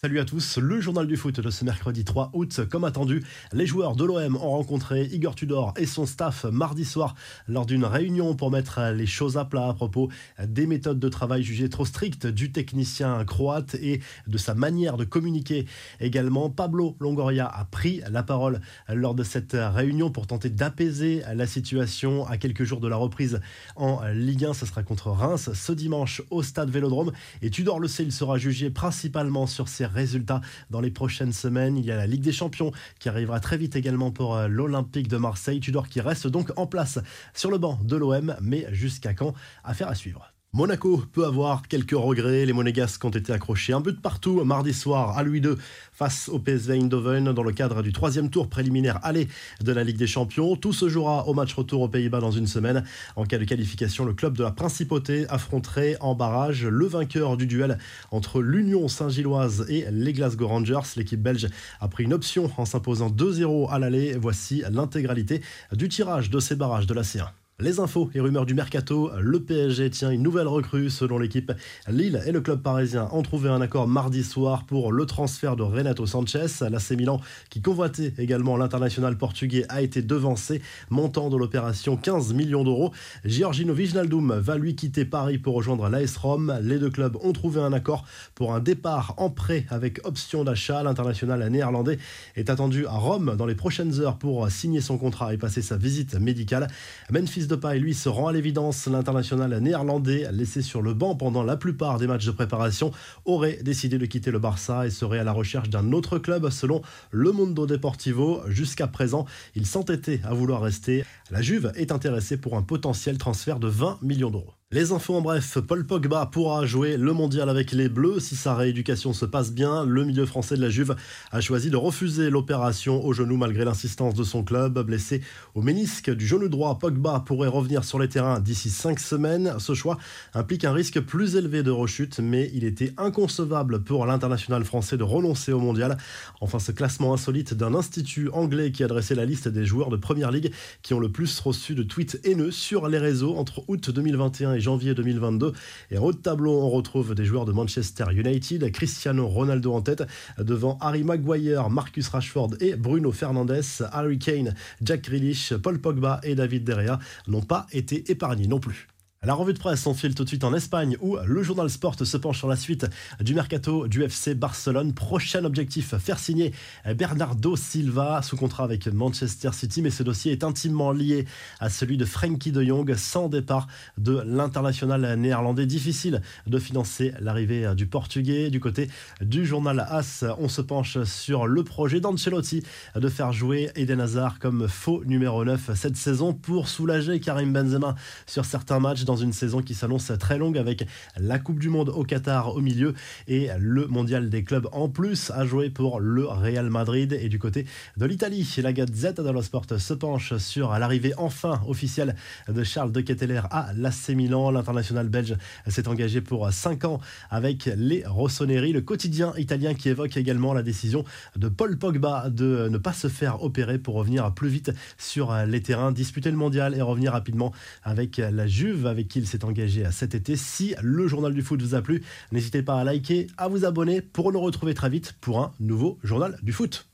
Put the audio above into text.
Salut à tous, le journal du foot de ce mercredi 3 août. Comme attendu, les joueurs de l'OM ont rencontré Igor Tudor et son staff mardi soir lors d'une réunion pour mettre les choses à plat à propos des méthodes de travail jugées trop strictes du technicien croate et de sa manière de communiquer. Également, Pablo Longoria a pris la parole lors de cette réunion pour tenter d'apaiser la situation à quelques jours de la reprise en Ligue 1. Ce sera contre Reims ce dimanche au stade Vélodrome. Et Tudor le sait, il sera jugé principalement sur ses résultats dans les prochaines semaines. Il y a la Ligue des Champions qui arrivera très vite également pour euh, l'Olympique de Marseille. Tudor qui reste donc en place sur le banc de l'OM, mais jusqu'à quand? Affaire à suivre. Monaco peut avoir quelques regrets. Les Monégasques ont été accrochés un but partout mardi soir à Louis II face au PSV Eindhoven dans le cadre du troisième tour préliminaire aller de la Ligue des Champions. Tout se jouera au match retour aux Pays-Bas dans une semaine. En cas de qualification, le club de la Principauté affronterait en barrage le vainqueur du duel entre l'Union Saint-Gilloise et les Glasgow Rangers. L'équipe belge a pris une option en s'imposant 2-0 à l'aller. Voici l'intégralité du tirage de ces barrages de la C1. Les infos et rumeurs du mercato, le PSG tient une nouvelle recrue selon l'équipe. Lille et le club parisien ont trouvé un accord mardi soir pour le transfert de Renato Sanchez. L'AC Milan, qui convoitait également l'international portugais, a été devancé, montant de l'opération 15 millions d'euros. Giorgino Wijnaldum va lui quitter Paris pour rejoindre l'AS Rome. Les deux clubs ont trouvé un accord pour un départ en prêt avec option d'achat. L'international néerlandais est attendu à Rome dans les prochaines heures pour signer son contrat et passer sa visite médicale. Memphis Depay, lui, se rend à l'évidence. L'international néerlandais, laissé sur le banc pendant la plupart des matchs de préparation, aurait décidé de quitter le Barça et serait à la recherche d'un autre club, selon le Mundo Deportivo. Jusqu'à présent, il s'entêtait à vouloir rester. La Juve est intéressée pour un potentiel transfert de 20 millions d'euros. Les infos en bref, Paul Pogba pourra jouer le mondial avec les Bleus si sa rééducation se passe bien. Le milieu français de la Juve a choisi de refuser l'opération au genou malgré l'insistance de son club. Blessé au ménisque du genou droit, Pogba pourrait revenir sur les terrains d'ici 5 semaines. Ce choix implique un risque plus élevé de rechute, mais il était inconcevable pour l'international français de renoncer au mondial. Enfin, ce classement insolite d'un institut anglais qui a dressé la liste des joueurs de Première Ligue qui ont le plus reçu de tweets haineux sur les réseaux entre août 2021 et janvier 2022. Et au tableau, on retrouve des joueurs de Manchester United, Cristiano Ronaldo en tête, devant Harry Maguire, Marcus Rashford et Bruno Fernandes. Harry Kane, Jack Grealish, Paul Pogba et David Derrea n'ont pas été épargnés non plus. La revue de presse s'enfile tout de suite en Espagne où le journal Sport se penche sur la suite du mercato du FC Barcelone. Prochain objectif, faire signer Bernardo Silva sous contrat avec Manchester City. Mais ce dossier est intimement lié à celui de Frankie de Jong sans départ de l'international néerlandais. Difficile de financer l'arrivée du portugais. Du côté du journal AS, on se penche sur le projet d'Ancelotti de faire jouer Eden Hazard comme faux numéro 9 cette saison pour soulager Karim Benzema sur certains matchs dans une saison qui s'annonce très longue avec la Coupe du Monde au Qatar au milieu et le Mondial des clubs en plus à jouer pour le Real Madrid. Et du côté de l'Italie, la Gazette dello Sport se penche sur l'arrivée enfin officielle de Charles de Ketteler à l'AC Milan. L'international belge s'est engagé pour 5 ans avec les Rossoneri. Le quotidien italien qui évoque également la décision de Paul Pogba de ne pas se faire opérer pour revenir plus vite sur les terrains, disputer le mondial et revenir rapidement avec la Juve qui il s'est engagé cet été. Si le journal du foot vous a plu, n'hésitez pas à liker, à vous abonner pour nous retrouver très vite pour un nouveau journal du foot.